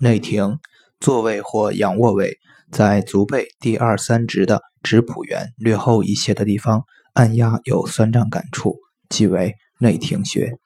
内庭，坐位或仰卧位，在足背第二、三趾的趾蹼缘略后一些的地方，按压有酸胀感处，即为内庭穴。